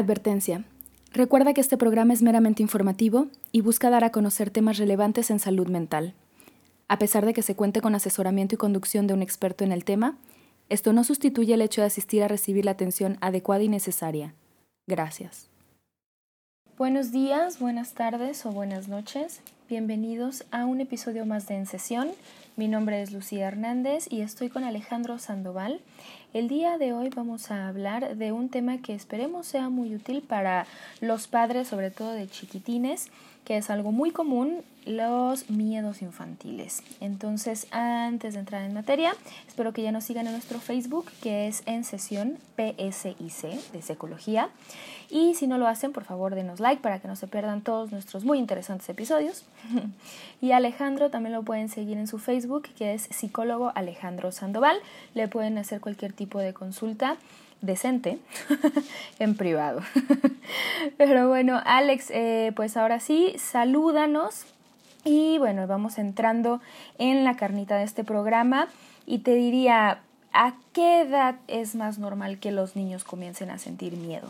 Advertencia. Recuerda que este programa es meramente informativo y busca dar a conocer temas relevantes en salud mental. A pesar de que se cuente con asesoramiento y conducción de un experto en el tema, esto no sustituye el hecho de asistir a recibir la atención adecuada y necesaria. Gracias. Buenos días, buenas tardes o buenas noches. Bienvenidos a un episodio más de En Sesión. Mi nombre es Lucía Hernández y estoy con Alejandro Sandoval. El día de hoy vamos a hablar de un tema que esperemos sea muy útil para los padres, sobre todo de chiquitines, que es algo muy común, los miedos infantiles. Entonces, antes de entrar en materia, espero que ya nos sigan en nuestro Facebook, que es en sesión PSIC de Psicología. Y si no lo hacen, por favor, denos like para que no se pierdan todos nuestros muy interesantes episodios. y Alejandro también lo pueden seguir en su Facebook, que es psicólogo Alejandro Sandoval. Le pueden hacer cualquier tipo de consulta decente en privado. Pero bueno, Alex, eh, pues ahora sí, salúdanos y bueno, vamos entrando en la carnita de este programa y te diría, ¿a qué edad es más normal que los niños comiencen a sentir miedo?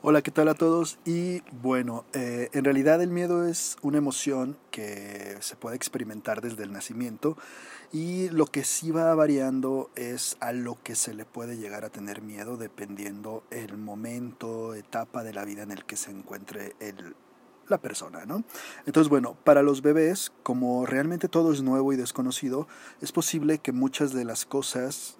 Hola, ¿qué tal a todos? Y bueno, eh, en realidad el miedo es una emoción que se puede experimentar desde el nacimiento y lo que sí va variando es a lo que se le puede llegar a tener miedo dependiendo el momento, etapa de la vida en el que se encuentre el, la persona, ¿no? Entonces, bueno, para los bebés, como realmente todo es nuevo y desconocido, es posible que muchas de las cosas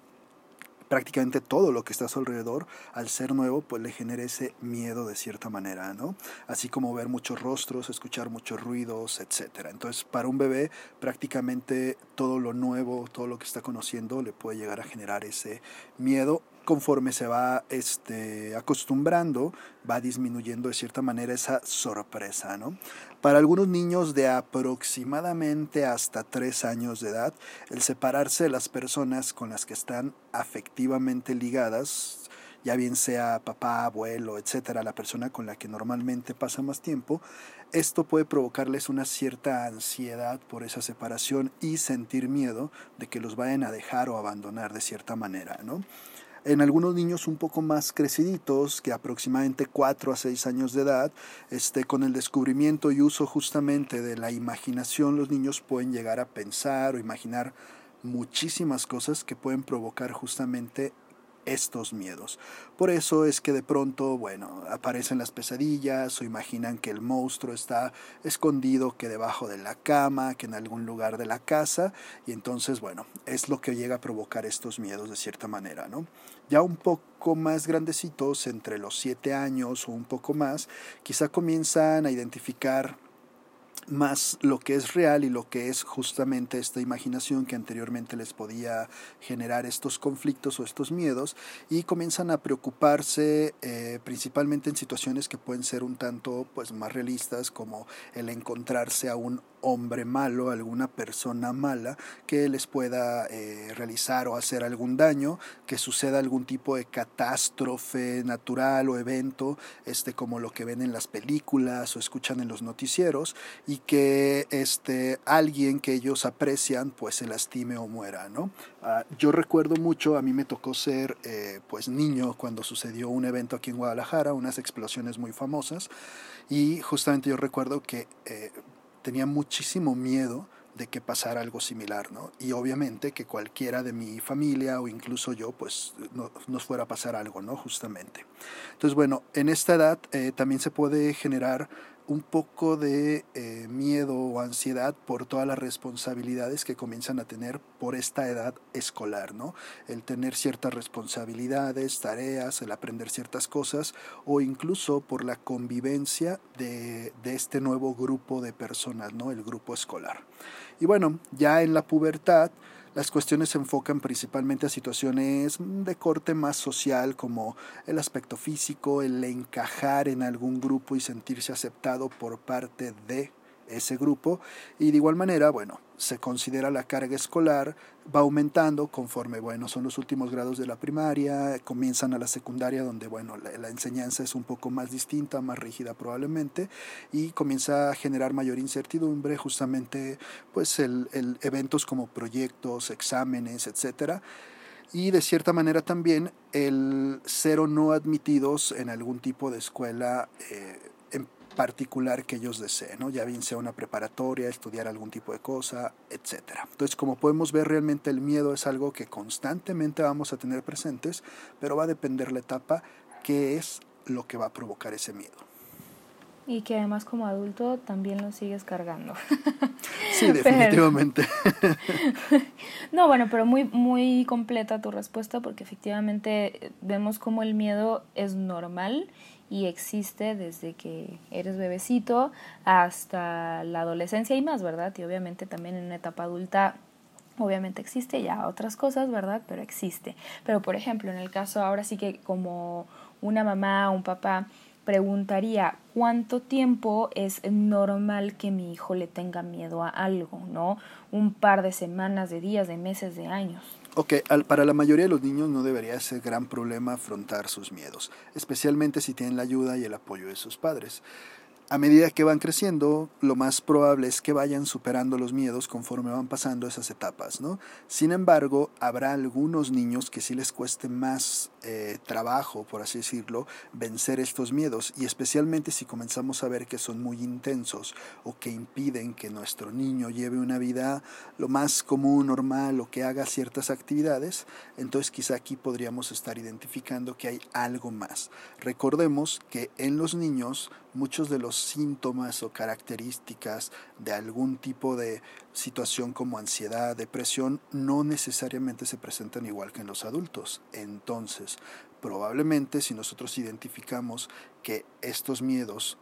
prácticamente todo lo que está a su alrededor, al ser nuevo, pues le genera ese miedo de cierta manera, ¿no? Así como ver muchos rostros, escuchar muchos ruidos, etc. Entonces, para un bebé, prácticamente todo lo nuevo, todo lo que está conociendo, le puede llegar a generar ese miedo conforme se va este, acostumbrando, va disminuyendo de cierta manera esa sorpresa. ¿no? Para algunos niños de aproximadamente hasta tres años de edad, el separarse de las personas con las que están afectivamente ligadas, ya bien sea papá, abuelo, etcétera, la persona con la que normalmente pasa más tiempo, esto puede provocarles una cierta ansiedad por esa separación y sentir miedo de que los vayan a dejar o abandonar de cierta manera, ¿no? En algunos niños un poco más creciditos, que aproximadamente 4 a 6 años de edad, este, con el descubrimiento y uso justamente de la imaginación, los niños pueden llegar a pensar o imaginar muchísimas cosas que pueden provocar justamente estos miedos. Por eso es que de pronto, bueno, aparecen las pesadillas o imaginan que el monstruo está escondido que debajo de la cama, que en algún lugar de la casa, y entonces, bueno, es lo que llega a provocar estos miedos de cierta manera, ¿no? Ya un poco más grandecitos, entre los siete años o un poco más, quizá comienzan a identificar más lo que es real y lo que es justamente esta imaginación que anteriormente les podía generar estos conflictos o estos miedos y comienzan a preocuparse eh, principalmente en situaciones que pueden ser un tanto pues más realistas como el encontrarse a un hombre malo, alguna persona mala que les pueda eh, realizar o hacer algún daño, que suceda algún tipo de catástrofe natural o evento, este como lo que ven en las películas o escuchan en los noticieros y que este alguien que ellos aprecian pues se lastime o muera, ¿no? Ah, yo recuerdo mucho, a mí me tocó ser eh, pues niño cuando sucedió un evento aquí en Guadalajara, unas explosiones muy famosas y justamente yo recuerdo que eh, tenía muchísimo miedo de que pasara algo similar, ¿no? Y obviamente que cualquiera de mi familia o incluso yo, pues no, nos fuera a pasar algo, ¿no? Justamente. Entonces, bueno, en esta edad eh, también se puede generar un poco de eh, miedo o ansiedad por todas las responsabilidades que comienzan a tener por esta edad escolar, ¿no? El tener ciertas responsabilidades, tareas, el aprender ciertas cosas o incluso por la convivencia de, de este nuevo grupo de personas, ¿no? El grupo escolar. Y bueno, ya en la pubertad, Las cuestiones se enfocan principalmente a situaciones de corte más social como el aspecto físico, el encajar en algún grupo y sentirse aceptado por parte de ese grupo y de igual manera, bueno, se considera la carga escolar va aumentando conforme, bueno, son los últimos grados de la primaria, comienzan a la secundaria donde, bueno, la, enseñanza es un poco más distinta, más rígida probablemente y comienza a generar mayor incertidumbre justamente pues el, eventos como proyectos, exámenes, etcétera. Y de cierta manera también el cero no admitidos en algún tipo de escuela eh, particular que ellos deseen, ¿no? ya bien sea una preparatoria, estudiar algún tipo de cosa, etc. Entonces, como podemos ver, realmente el miedo es algo que constantemente vamos a tener presentes, pero va a depender la etapa, qué es lo que va a provocar ese miedo. Y que además como adulto también lo sigues cargando. Sí, definitivamente. no, bueno, pero muy, muy completa tu respuesta porque efectivamente vemos como el miedo es normal y existe desde que eres bebecito hasta la adolescencia y más, ¿verdad? Y obviamente también en una etapa adulta obviamente existe ya otras cosas, ¿verdad? Pero existe. Pero por ejemplo, en el caso ahora sí que como una mamá o un papá preguntaría cuánto tiempo es normal que mi hijo le tenga miedo a algo, ¿no? Un par de semanas, de días, de meses, de años. Ok, para la mayoría de los niños no debería ser gran problema afrontar sus miedos, especialmente si tienen la ayuda y el apoyo de sus padres. A medida que van creciendo, lo más probable es que vayan superando los miedos conforme van pasando esas etapas, ¿no? Sin embargo, habrá algunos niños que sí les cueste más eh, trabajo, por así decirlo, vencer estos miedos, y especialmente si comenzamos a ver que son muy intensos o que impiden que nuestro niño lleve una vida lo más común, normal o que haga ciertas actividades, entonces quizá aquí podríamos estar identificando que hay algo más. Recordemos que en los niños muchos de los síntomas o características de algún tipo de situación como ansiedad, depresión, no necesariamente se presentan igual que en los adultos. Entonces, probablemente si nosotros identificamos que estos miedos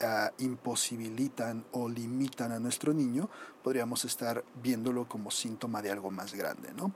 ah, imposibilitan o limitan a nuestro niño, podríamos estar viéndolo como síntoma de algo más grande, ¿no?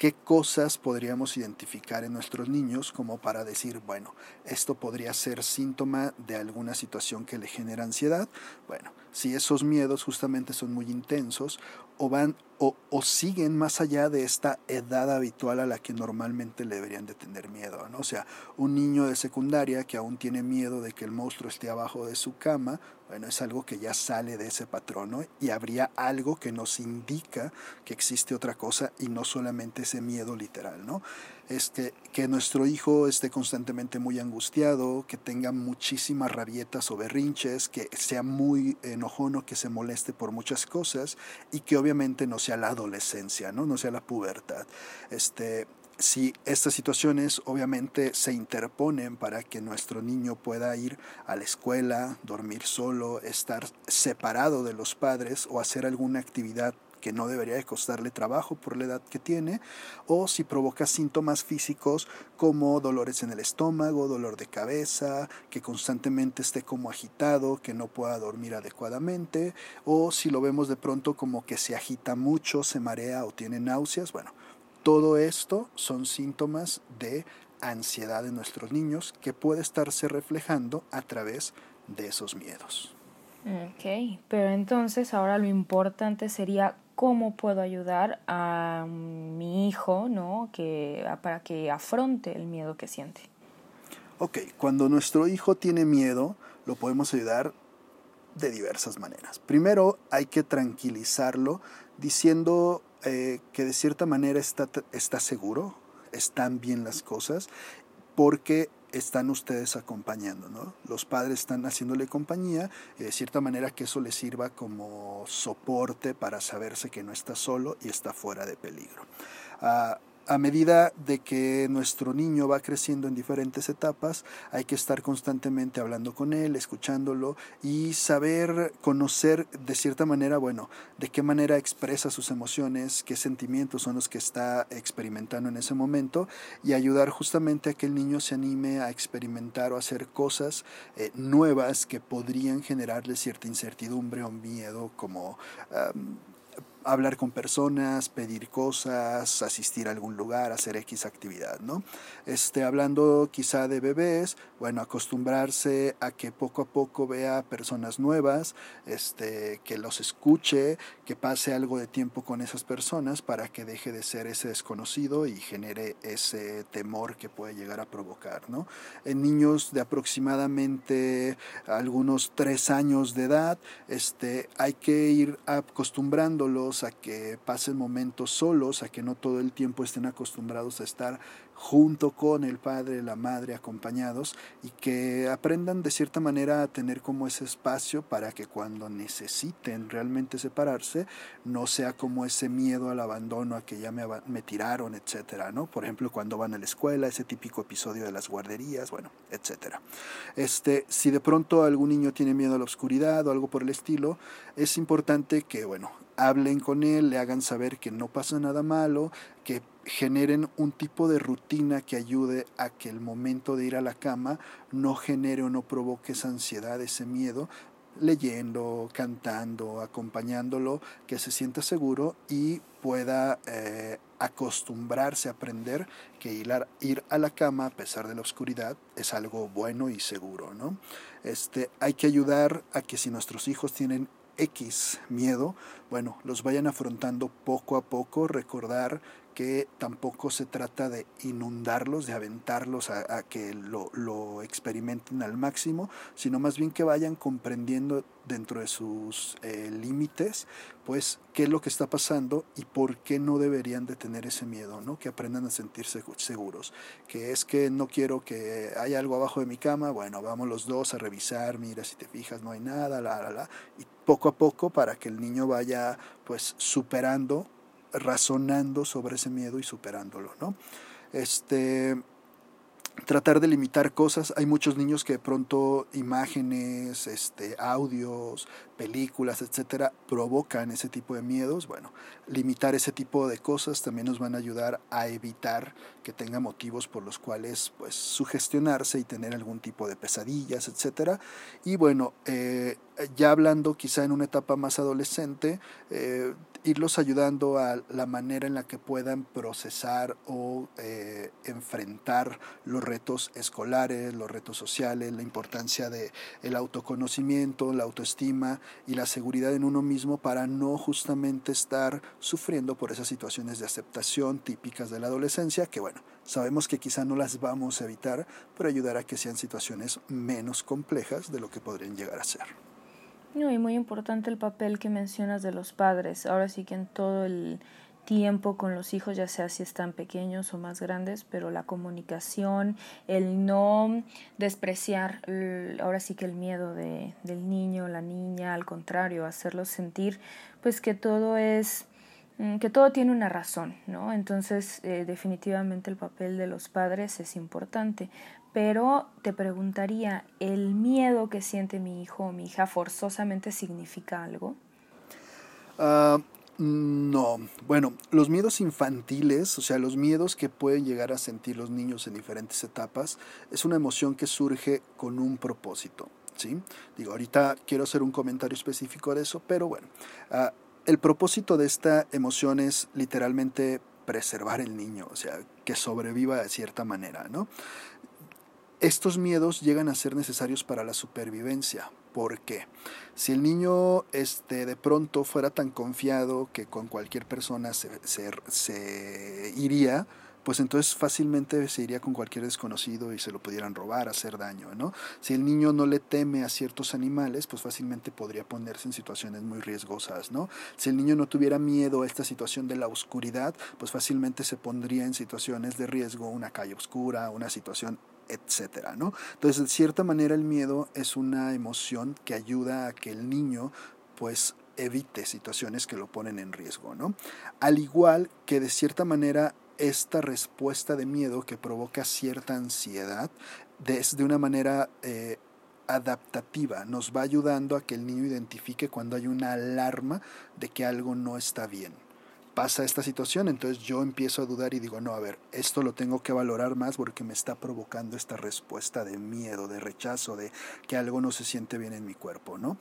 ¿Qué cosas podríamos identificar en nuestros niños como para decir, bueno, esto podría ser síntoma de alguna situación que le genera ansiedad? Bueno, si esos miedos justamente son muy intensos o van o, o, siguen más allá de esta edad habitual a la que normalmente le deberían de tener miedo. ¿no? O sea, un niño de secundaria que aún tiene miedo de que el monstruo esté abajo de su cama, bueno, es algo que ya sale de ese patrón y habría algo que nos indica que existe otra cosa y no solamente ese miedo literal, ¿no? Este, que nuestro hijo esté constantemente muy angustiado, que tenga muchísimas rabietas o berrinches, que sea muy enojono, que se moleste por muchas cosas y que obviamente no sea la adolescencia, no, no sea la pubertad. Este, si estas situaciones obviamente se interponen para que nuestro niño pueda ir a la escuela, dormir solo, estar separado de los padres o hacer alguna actividad que no debería de costarle trabajo por la edad que tiene, o si provoca síntomas físicos como dolores en el estómago, dolor de cabeza, que constantemente esté como agitado, que no pueda dormir adecuadamente, o si lo vemos de pronto como que se agita mucho, se marea o tiene náuseas, bueno, todo esto son síntomas de ansiedad de nuestros niños que puede estarse reflejando a través de esos miedos. Ok, pero entonces ahora lo importante sería cómo puedo ayudar a mi hijo, ¿no? Que, para que afronte el miedo que siente. Ok, cuando nuestro hijo tiene miedo, lo podemos ayudar de diversas maneras. Primero hay que tranquilizarlo diciendo eh, que de cierta manera está, está seguro, están bien las cosas, porque están ustedes acompañando, ¿no? Los padres están haciéndole compañía y de cierta manera que eso le sirva como soporte para saberse que no está solo y está fuera de peligro. Ah, a medida de que nuestro niño va creciendo en diferentes etapas, hay que estar constantemente hablando con él, escuchándolo y saber conocer de cierta manera, bueno, de qué manera expresa sus emociones, qué sentimientos son los que está experimentando en ese momento y ayudar justamente a que el niño se anime a experimentar o hacer cosas eh, nuevas que podrían generarle cierta incertidumbre o miedo como hablar con personas, pedir cosas, asistir a algún lugar, hacer X actividad, ¿no? Este, hablando quizá de bebés, bueno, acostumbrarse a que poco a poco vea personas nuevas, este, que los escuche, que pase algo de tiempo con esas personas para que deje de ser ese desconocido y genere ese temor que puede llegar a provocar, ¿no? En niños de aproximadamente algunos tres años de edad, este, hay que ir acostumbrándolos a que pasen momentos solos, a que no todo el tiempo estén acostumbrados a estar junto con el padre, la madre, acompañados, y que aprendan de cierta manera a tener como ese espacio para que cuando necesiten realmente separarse, no sea como ese miedo al abandono, a que ya me, me tiraron, etcétera, ¿no? Por ejemplo, cuando van a la escuela, ese típico episodio de las guarderías, bueno, etcétera. Este, si de pronto algún niño tiene miedo a la oscuridad o algo por el estilo, es importante que, bueno, hablen con él, le hagan saber que no pasa nada malo, que generen un tipo de rutina que ayude a que el momento de ir a la cama no genere o no provoque esa ansiedad, ese miedo, leyendo, cantando, acompañándolo, que se sienta seguro y pueda eh, acostumbrarse a aprender que ir a, ir a, la cama a pesar de la oscuridad es algo bueno y seguro. ¿no? Este, hay que ayudar a que si nuestros hijos tienen X miedo, bueno, los vayan afrontando poco a poco, recordar que tampoco se trata de inundarlos, de aventarlos a, que lo, experimenten al máximo, sino más bien que vayan comprendiendo dentro de sus eh, límites, pues qué es lo que está pasando y por qué no deberían de tener ese miedo, ¿no? Que aprendan a sentirse seguros, que es que no quiero que haya algo abajo de mi cama, bueno, vamos los dos a revisar, mira si te fijas no hay nada, la, la, la, y poco a poco para que el niño vaya pues superando razonando sobre ese miedo y superándolo, ¿no? Este, tratar de limitar cosas. Hay muchos niños que de pronto imágenes, este, audios, películas, etcétera, provocan ese tipo de miedos. Bueno, limitar ese tipo de cosas también nos van a ayudar a evitar que tenga motivos por los cuales pues sugestionarse y tener algún tipo de pesadillas, etcétera. Y bueno, eh, ya hablando quizá en una etapa más adolescente, eh, irlos ayudando a la manera en la que puedan procesar o eh, enfrentar los retos escolares, los retos sociales, la importancia de el autoconocimiento, la autoestima y la seguridad en uno mismo para no justamente estar sufriendo por esas situaciones de aceptación típicas de la adolescencia, que bueno, sabemos que quizá no las vamos a evitar, pero ayudar a que sean situaciones menos complejas de lo que podrían llegar a ser. Y muy importante el papel que mencionas de los padres. Ahora sí que en todo el tiempo con los hijos, ya sea si están pequeños o más grandes, pero la comunicación, el no despreciar, ahora sí que el miedo de, del niño, la niña, al contrario, hacerlos sentir pues que todo es mm, que todo tiene una razón, ¿no? Entonces, eh, definitivamente el papel de los padres es importante. Pero te preguntaría, ¿el miedo que siente mi hijo o mi hija forzosamente significa algo? Uh, no, bueno, los miedos infantiles, o sea, los miedos que pueden llegar a sentir los niños en diferentes etapas, es una emoción que surge con un propósito, ¿sí? Digo, ahorita quiero hacer un comentario específico de eso, pero bueno, uh, el propósito de esta emoción es literalmente preservar el niño, o sea, que sobreviva de cierta manera, ¿no? Estos miedos llegan a ser necesarios para la supervivencia, porque si el niño este, de pronto fuera tan confiado que con cualquier persona se, se, se iría, pues entonces fácilmente se iría con cualquier desconocido y se lo pudieran robar, hacer daño, ¿no? Si el niño no le teme a ciertos animales, pues fácilmente podría ponerse en situaciones muy riesgosas, ¿no? Si el niño no tuviera miedo a esta situación de la oscuridad, pues fácilmente se pondría en situaciones de riesgo, una calle oscura, una situación etcétera, ¿no? Entonces, de cierta manera, el miedo es una emoción que ayuda a que el niño, pues, evite situaciones que lo ponen en riesgo, ¿no? Al igual que de cierta manera esta respuesta de miedo que provoca cierta ansiedad es de una manera eh, adaptativa, nos va ayudando a que el niño identifique cuando hay una alarma de que algo no está bien pasa esta situación, entonces yo empiezo a dudar y digo, no, a ver, esto lo tengo que valorar más porque me está provocando esta respuesta de miedo, de rechazo, de que algo no se siente bien en mi cuerpo, ¿no?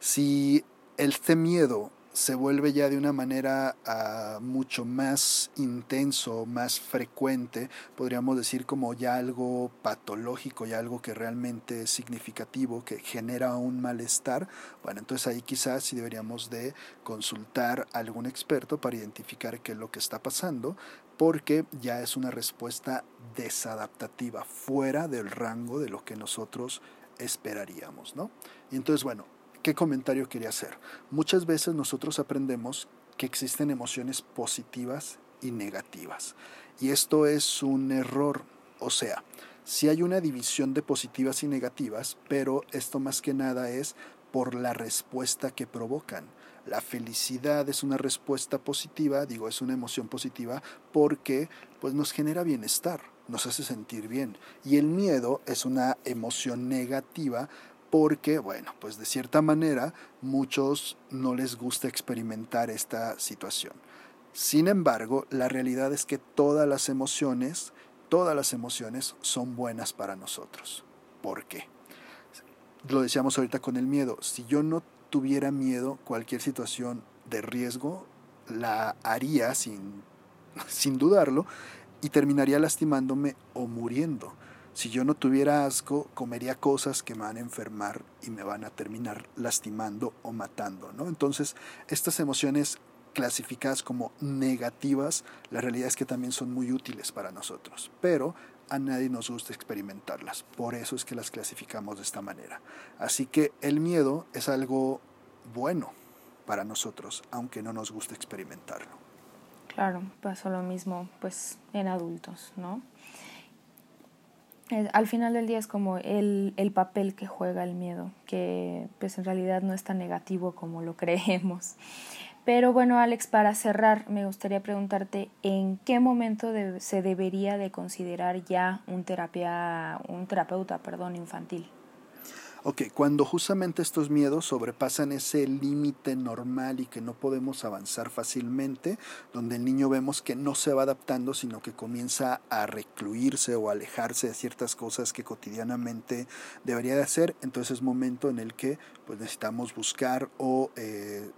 Si este miedo se vuelve ya de una manera ah, mucho más intenso, más frecuente, podríamos decir como ya algo patológico, ya algo que realmente es significativo, que genera un malestar, bueno, entonces ahí quizás sí deberíamos de consultar a algún experto para identificar qué es lo que está pasando, porque ya es una respuesta desadaptativa, fuera del rango de lo que nosotros esperaríamos, ¿no? Y entonces, bueno, ¿qué comentario quería hacer? Muchas veces nosotros aprendemos que existen emociones positivas y negativas. Y esto es un error, o sea, si hay una división de positivas y negativas, pero esto más que nada es por la respuesta que provocan. La felicidad es una respuesta positiva, digo, es una emoción positiva porque pues nos genera bienestar, nos hace sentir bien. Y el miedo es una emoción negativa porque, bueno, pues de cierta manera muchos no les gusta experimentar esta situación. Sin embargo, la realidad es que todas las emociones, todas las emociones son buenas para nosotros. ¿Por qué? Lo decíamos ahorita con el miedo. Si yo no tuviera miedo, cualquier situación de riesgo la haría sin, sin dudarlo y terminaría lastimándome o muriendo. Si yo no tuviera asco, comería cosas que me van a enfermar y me van a terminar lastimando o matando. ¿no? Entonces, estas emociones clasificadas como negativas, la realidad es que también son muy útiles para nosotros, pero a nadie nos gusta experimentarlas. Por eso es que las clasificamos de esta manera. Así que el miedo es algo bueno para nosotros, aunque no nos guste experimentarlo. Claro, pasó lo mismo pues en adultos, ¿no? Al final del día es como el, el, papel que juega el miedo, que pues en realidad no es tan negativo como lo creemos. Pero bueno, Alex, para cerrar, me gustaría preguntarte en qué momento se debería de considerar ya un, terapia, un terapeuta perdón, infantil. Ok, cuando justamente estos miedos sobrepasan ese límite normal y que no podemos avanzar fácilmente, donde el niño vemos que no se va adaptando, sino que comienza a recluirse o alejarse de ciertas cosas que cotidianamente debería de hacer, entonces es momento en el que pues, necesitamos buscar o... Eh,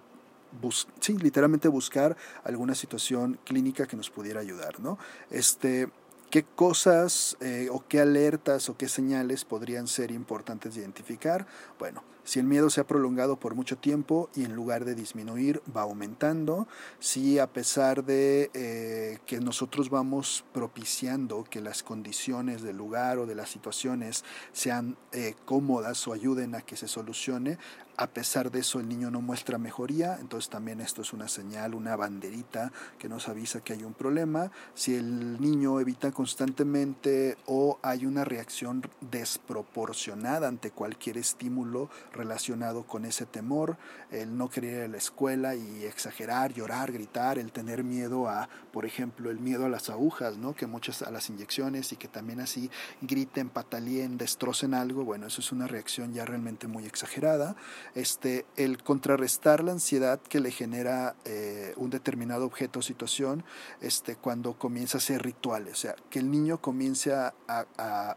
sí, literalmente buscar alguna situación clínica que nos pudiera ayudar, ¿no? Este, ¿Qué cosas eh, o qué alertas o qué señales podrían ser importantes de identificar? Bueno, si el miedo se ha prolongado por mucho tiempo y en lugar de disminuir va aumentando, si a pesar de eh, que nosotros vamos propiciando que las condiciones del lugar o de las situaciones sean eh, cómodas o ayuden a que se solucione, a pesar de eso el niño no muestra mejoría, entonces también esto es una señal, una banderita que nos avisa que hay un problema. Si el niño evita constantemente o hay una reacción desproporcionada ante cualquier estímulo relacionado con ese temor, el no querer ir a la escuela y exagerar, llorar, gritar, el tener miedo a, por ejemplo, el miedo a las agujas, ¿no? que muchas a las inyecciones y que también así griten, patalien, destrocen algo, bueno, eso es una reacción ya realmente muy exagerada este, el contrarrestar la ansiedad que le genera eh, un determinado objeto o situación este, cuando comienza a ser ritual, o sea, que el niño comience a, a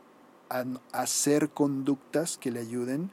hacer conductas que le ayuden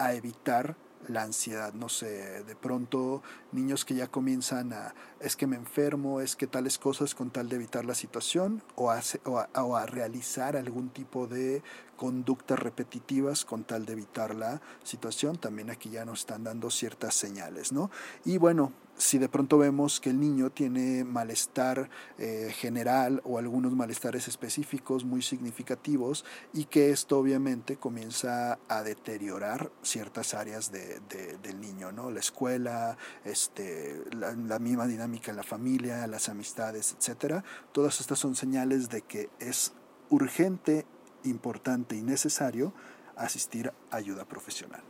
a evitar la ansiedad, no sé, de pronto niños que ya comienzan a, es que me enfermo, es que tales cosas con tal de evitar la situación o a, o a, realizar algún tipo de conductas repetitivas con tal de evitar la situación, también aquí ya nos están dando ciertas señales, ¿no? Y bueno, si de pronto vemos que el niño tiene malestar eh, general o algunos malestares específicos muy significativos y que esto obviamente comienza a deteriorar ciertas áreas de, del niño, ¿no? La escuela, este, la, misma dinámica en la familia, las amistades, etcétera. Todas estas son señales de que es urgente, importante y necesario asistir a ayuda profesional.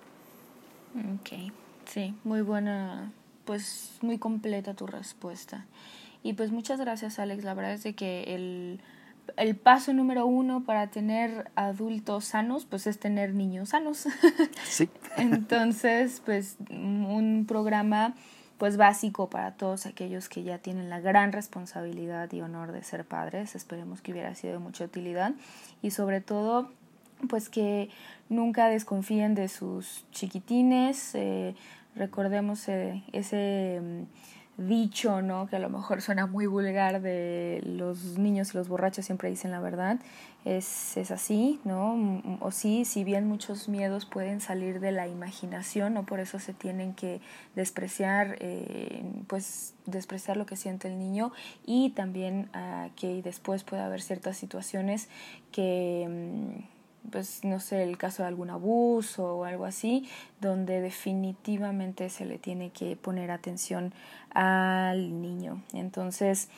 Ok, sí, muy buena pues muy completa tu respuesta. Y pues muchas gracias Alex, la verdad es de que el, el paso número uno para tener adultos sanos, pues es tener niños sanos. Sí. Entonces, pues un programa pues básico para todos aquellos que ya tienen la gran responsabilidad y honor de ser padres. Esperemos que hubiera sido de mucha utilidad y sobre todo pues que nunca desconfíen de sus chiquitines, eh, recordemos eh, ese mm, dicho, ¿no? Que a lo mejor suena muy vulgar de los niños y los borrachos siempre dicen la verdad. Es, es así, ¿no? Mm, o sí, si bien muchos miedos pueden salir de la imaginación, ¿no? Por eso se tienen que despreciar, eh, pues despreciar lo que siente el niño y también uh, que después puede haber ciertas situaciones que... Mm, pues no sé, el caso de algún abuso o algo así, donde definitivamente se le tiene que poner atención al niño. Entonces,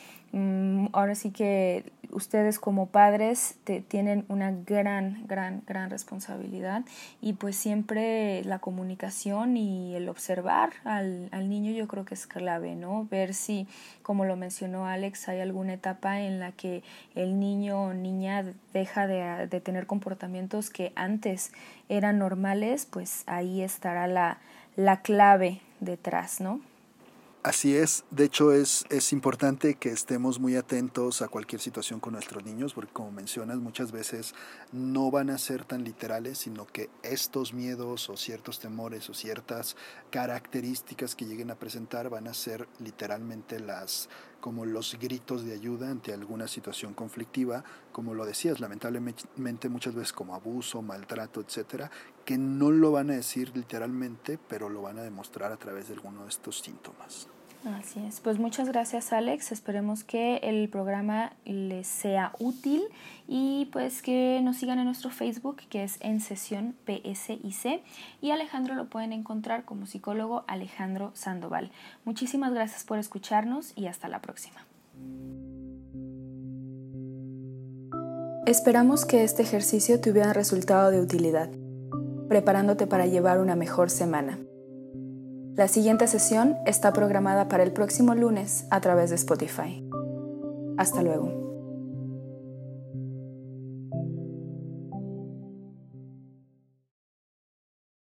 ahora sí que ustedes como padres te, tienen una gran, gran, gran responsabilidad y pues siempre la comunicación y el observar al, al niño yo creo que es clave, ¿no? Ver si, como lo mencionó Alex, hay alguna etapa en la que el niño o niña deja de, de tener comportamientos que antes eran normales, pues ahí estará la, la clave detrás, ¿no? Así es, de hecho es, es importante que estemos muy atentos a cualquier situación con nuestros niños, porque como mencionas, muchas veces no van a ser tan literales, sino que estos miedos o ciertos temores o ciertas características que lleguen a presentar van a ser literalmente las como los gritos de ayuda ante alguna situación conflictiva, como lo decías, lamentablemente muchas veces como abuso, maltrato, etcétera, que no lo van a decir literalmente, pero lo van a demostrar a través de alguno de estos síntomas. Así es. Pues muchas gracias Alex. Esperemos que el programa les sea útil y pues que nos sigan en nuestro Facebook que es en sesión PSIC y Alejandro lo pueden encontrar como psicólogo Alejandro Sandoval. Muchísimas gracias por escucharnos y hasta la próxima. Esperamos que este ejercicio te hubiera resultado de utilidad, preparándote para llevar una mejor semana. La siguiente sesión está programada para el próximo lunes a través de Spotify. Hasta luego.